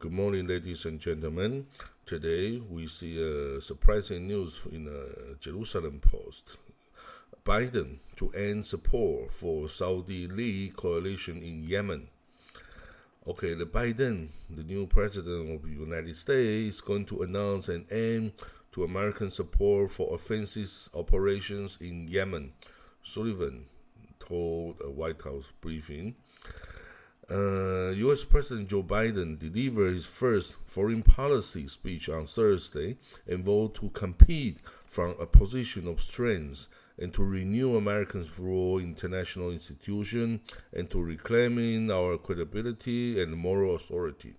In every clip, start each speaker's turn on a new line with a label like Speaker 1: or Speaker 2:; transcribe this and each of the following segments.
Speaker 1: Good morning, ladies and gentlemen. Today we see a surprising news in the Jerusalem Post. Biden to end support for Saudi League coalition in Yemen. Okay, the Biden, the new president of the United States, is going to announce an end to American support for offensive operations in Yemen. Sullivan told a White House briefing. Uh, U.S. President Joe Biden delivered his first foreign policy speech on Thursday and vowed to compete from a position of strength and to renew America's role in international institutions and to reclaiming our credibility and moral authority.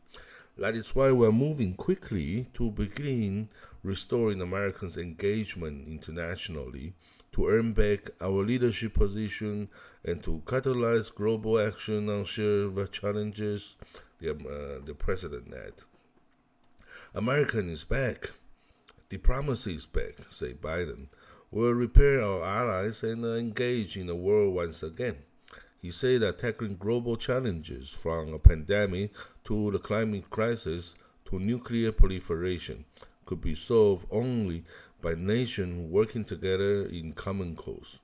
Speaker 1: That is why we're moving quickly to begin restoring Americans' engagement internationally to earn back our leadership position and to catalyze global action on shared challenges, the, uh, the president said. American is back. Diplomacy is back, said Biden. We'll repair our allies and uh, engage in the world once again. He said that tackling global challenges from a pandemic to the climate crisis to nuclear proliferation could be solved only by nation working together in common cause.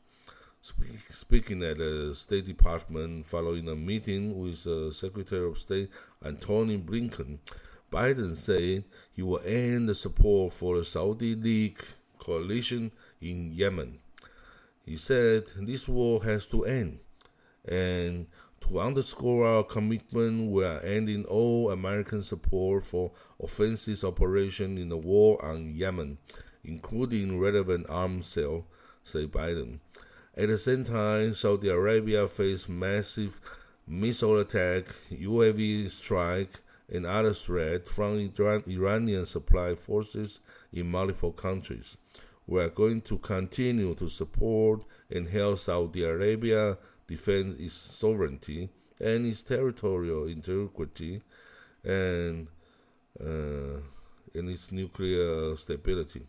Speaker 1: Speaking at the State Department following a meeting with uh, Secretary of State Antony Blinken, Biden said he will end the support for the Saudi League coalition in Yemen. He said this war has to end, and to underscore our commitment, we are ending all American support for offensive operations in the war on Yemen, including relevant arms sales, said Biden. At the same time, Saudi Arabia faced massive missile attack, UAV strike, and other threats from Iran- Iranian supply forces in multiple countries. We are going to continue to support and help Saudi Arabia defend its sovereignty and its territorial integrity and uh, and its nuclear stability.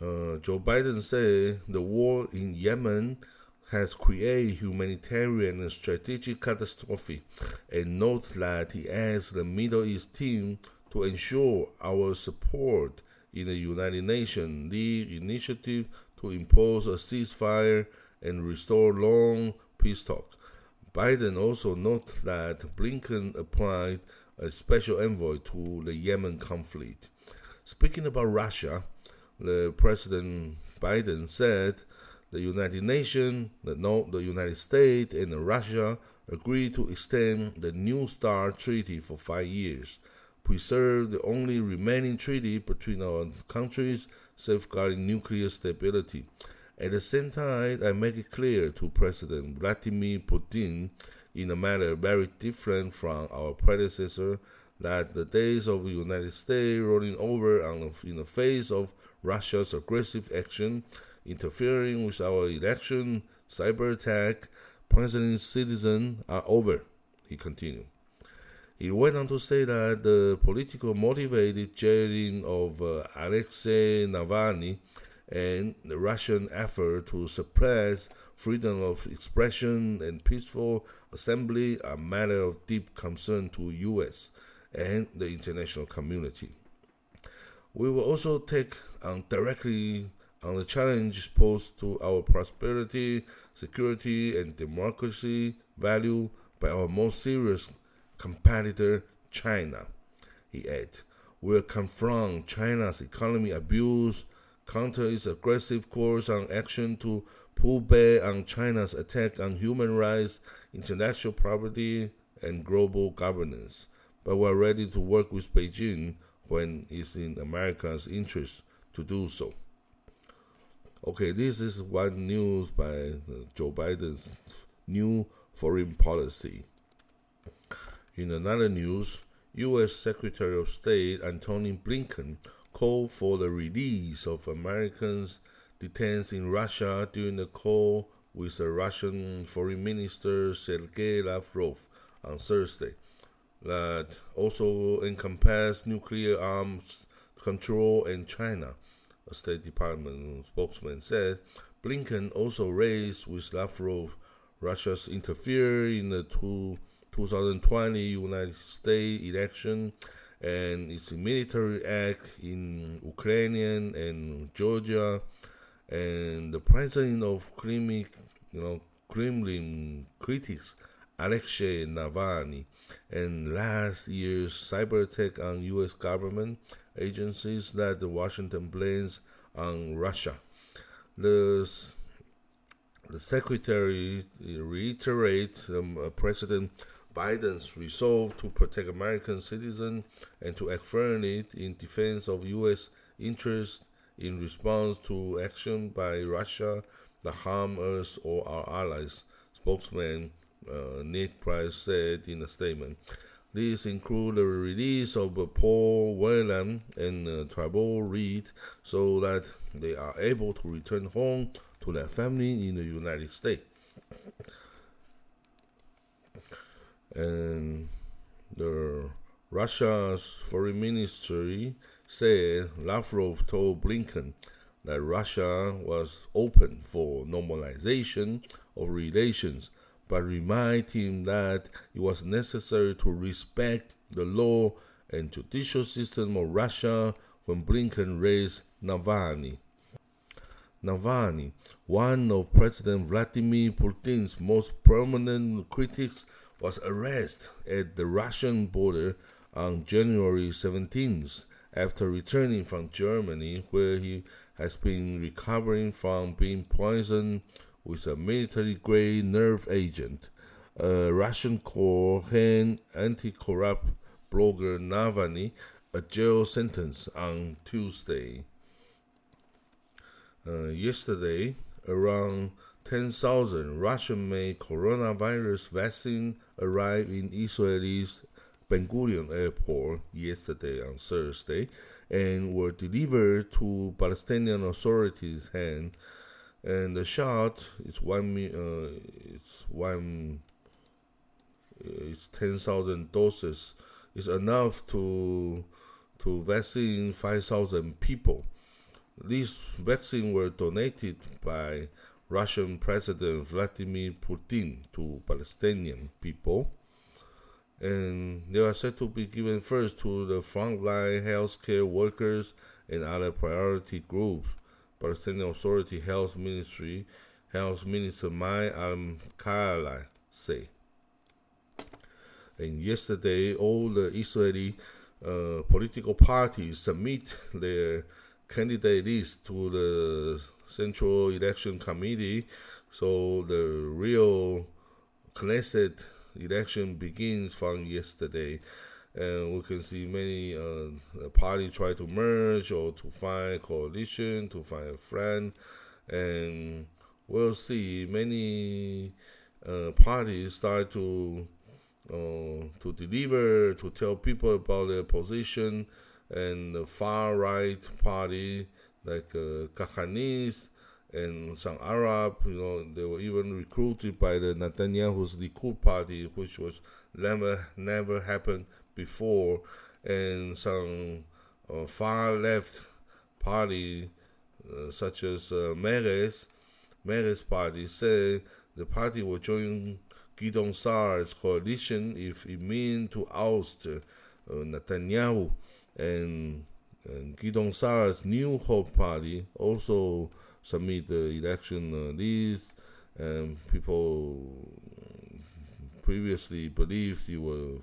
Speaker 1: Uh, Joe Biden said the war in Yemen has created humanitarian and strategic catastrophe, and note that he asked the Middle East team to ensure our support in the United Nations League initiative to impose a ceasefire and restore long peace talks. Biden also noted that Blinken applied a special envoy to the Yemen conflict. Speaking about Russia, the President Biden said the United Nations, the, the United States, and Russia agreed to extend the New START treaty for five years, preserve the only remaining treaty between our countries safeguarding nuclear stability, at the same time, I make it clear to President Vladimir Putin, in a manner very different from our predecessor, that the days of the United States rolling over in the face of Russia's aggressive action, interfering with our election, cyber attack, poisoning citizens are over, he continued. He went on to say that the political motivated jailing of uh, Alexei Navalny and the Russian effort to suppress freedom of expression and peaceful assembly are matter of deep concern to U.S. and the international community. We will also take on directly on the challenge posed to our prosperity, security, and democracy value by our most serious competitor, China. He added, We'll confront China's economy abuse counter its aggressive course on action to pull back on China's attack on human rights, intellectual property, and global governance. But we're ready to work with Beijing when it's in America's interest to do so. Okay, this is one news by uh, Joe Biden's new foreign policy. In another news, U.S. Secretary of State Antony Blinken called for the release of Americans detained in Russia during the call with the Russian Foreign Minister Sergei Lavrov on Thursday that also encompassed nuclear arms control and China. A State Department spokesman said Blinken also raised with Lavrov Russia's interfere in the 2020 United States election and its military act in Ukraine and Georgia, and the president of you know, Kremlin critics Alexei Navalny, and last year's cyber attack on U.S. government agencies that Washington blames on Russia. The the secretary reiterates um, President Biden's resolve to protect American citizens and to act firmly in defense of U.S. interests in response to action by Russia that harm us or our allies, spokesman uh, Ned Price said in a statement. These include the release of Paul Whelan and uh, Trevor Reed so that they are able to return home to their family in the United States. And the Russia's foreign ministry said Lavrov told Blinken that Russia was open for normalization of relations, but reminded him that it was necessary to respect the law and judicial system of Russia when Blinken raised Navalny. Navalny, one of President Vladimir Putin's most prominent critics, was arrested at the Russian border on January 17th after returning from Germany, where he has been recovering from being poisoned with a military grade nerve agent. A Russian hand anti corrupt blogger Navalny a jail sentence on Tuesday. Uh, yesterday, around 10,000 Russian made coronavirus vaccine arrived in Israel's Ben Gurion Airport yesterday on Thursday and were delivered to Palestinian authorities' hands. And the shot is one, uh, it's one, it's ten thousand doses. It's enough to to vaccine five thousand people. These vaccines were donated by Russian President Vladimir Putin to Palestinian people and they are said to be given first to the frontline healthcare workers and other priority groups. Palestinian Authority Health Ministry Health Minister Mai Al Kaila say. And yesterday, all the Israeli uh, political parties submit their candidate list to the Central Election Committee. So the real Knesset election begins from yesterday. And we can see many uh, parties try to merge or to find coalition, to find a friend. And we'll see many uh, parties start to uh, to deliver, to tell people about their position. And the far right party, like uh, Kahanis, and some Arab, you know, they were even recruited by the Netanyahu's Likud party, which was never never happened before, and some uh, far left party uh, such as uh, Meretz, Meretz party said the party will join Gideon Saar's coalition if it means to oust uh, Netanyahu, and, and Gideon Saar's New Hope party also submit the election uh, list, and people previously believed he would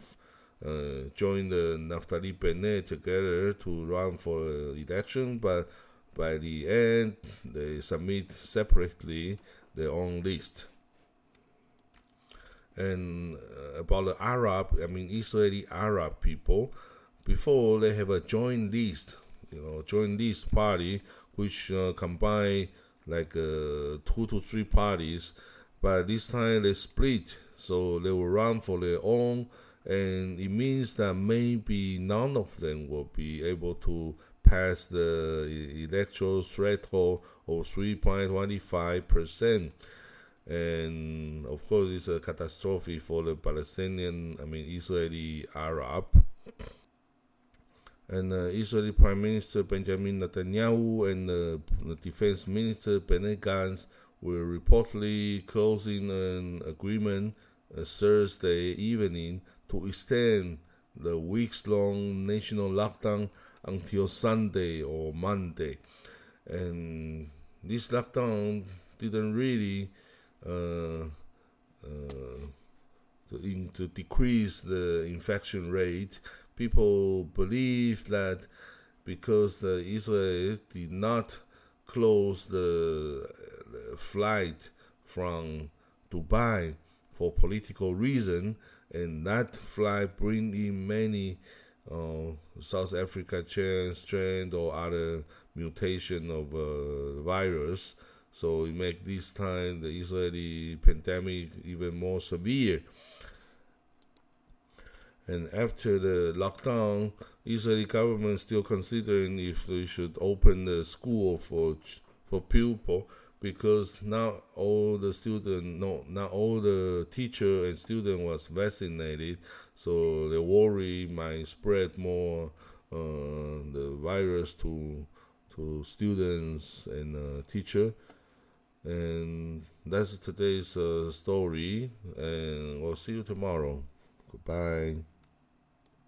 Speaker 1: uh, join the Naftali Bennett together to run for election, but by the end, they submit separately their own list. And uh, about the Arab, I mean Israeli Arab people, before they have a joint list, you know, joint list party which uh, combine like uh, two to three parties, but this time they split, so they will run for their own, and it means that maybe none of them will be able to pass the electoral threshold of 3.25 percent. And of course, it's a catastrophe for the Palestinian, I mean, Israeli Arab and uh, Israeli Prime Minister Benjamin Netanyahu and uh, the Defense Minister Benny Gantz were reportedly closing an agreement uh, Thursday evening to extend the weeks long national lockdown until Sunday or Monday. And this lockdown didn't really uh, uh, in, to decrease the infection rate. People believe that because the Israel did not close the, the flight from Dubai for political reason, and that flight bring in many uh, South Africa strain or other mutation of uh, virus. So it make this time the Israeli pandemic even more severe. And after the lockdown, Israeli government still considering if they should open the school for for pupil because not all the student, no, not all the teacher and student was vaccinated, so the worry might spread more uh, the virus to to students and uh, teacher. And that's today's uh, story, and we'll see you tomorrow. Goodbye.